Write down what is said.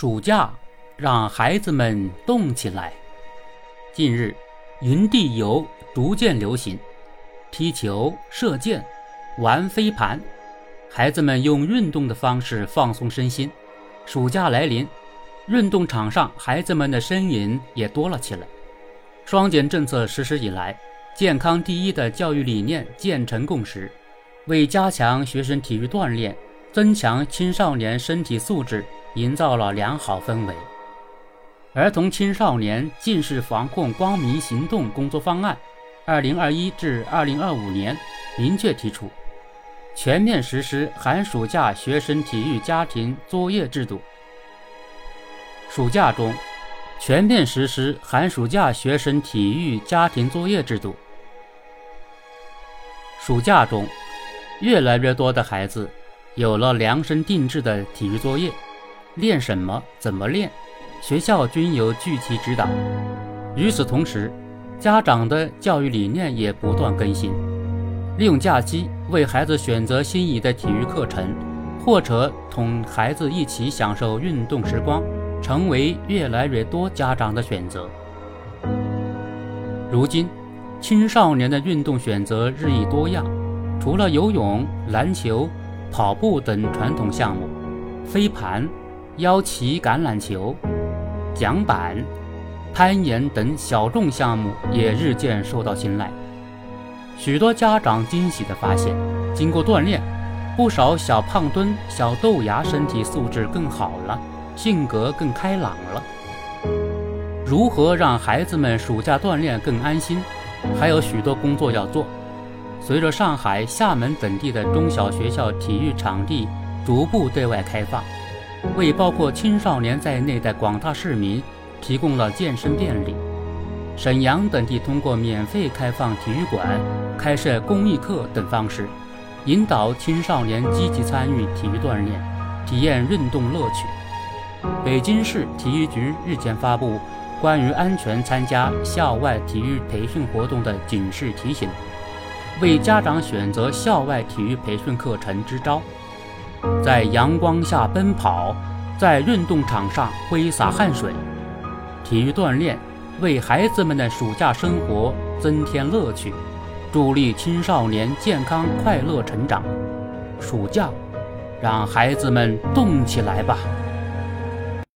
暑假让孩子们动起来。近日，云地游逐渐流行，踢球、射箭、玩飞盘，孩子们用运动的方式放松身心。暑假来临，运动场上孩子们的身影也多了起来。双减政策实施以来，健康第一的教育理念渐成共识，为加强学生体育锻炼，增强青少年身体素质。营造了良好氛围。儿童青少年近视防控光明行动工作方案（二零二一至二零二五年）明确提出，全面实施寒暑假学生体育家庭作业制度。暑假中，全面实施寒暑假学生体育家庭作业制度。暑假中，越来越多的孩子有了量身定制的体育作业。练什么？怎么练？学校均有具体指导。与此同时，家长的教育理念也不断更新，利用假期为孩子选择心仪的体育课程，或者同孩子一起享受运动时光，成为越来越多家长的选择。如今，青少年的运动选择日益多样，除了游泳、篮球、跑步等传统项目，飞盘。腰旗橄榄球、桨板、攀岩等小众项目也日渐受到青睐。许多家长惊喜地发现，经过锻炼，不少小胖墩、小豆芽身体素质更好了，性格更开朗了。如何让孩子们暑假锻炼更安心？还有许多工作要做。随着上海、厦门等地的中小学校体育场地逐步对外开放。为包括青少年在内的广大市民提供了健身便利。沈阳等地通过免费开放体育馆、开设公益课等方式，引导青少年积极参与体育锻炼，体验运动乐趣。北京市体育局日前发布关于安全参加校外体育培训活动的警示提醒，为家长选择校外体育培训课程支招。在阳光下奔跑，在运动场上挥洒汗水，体育锻炼为孩子们的暑假生活增添乐趣，助力青少年健康快乐成长。暑假，让孩子们动起来吧！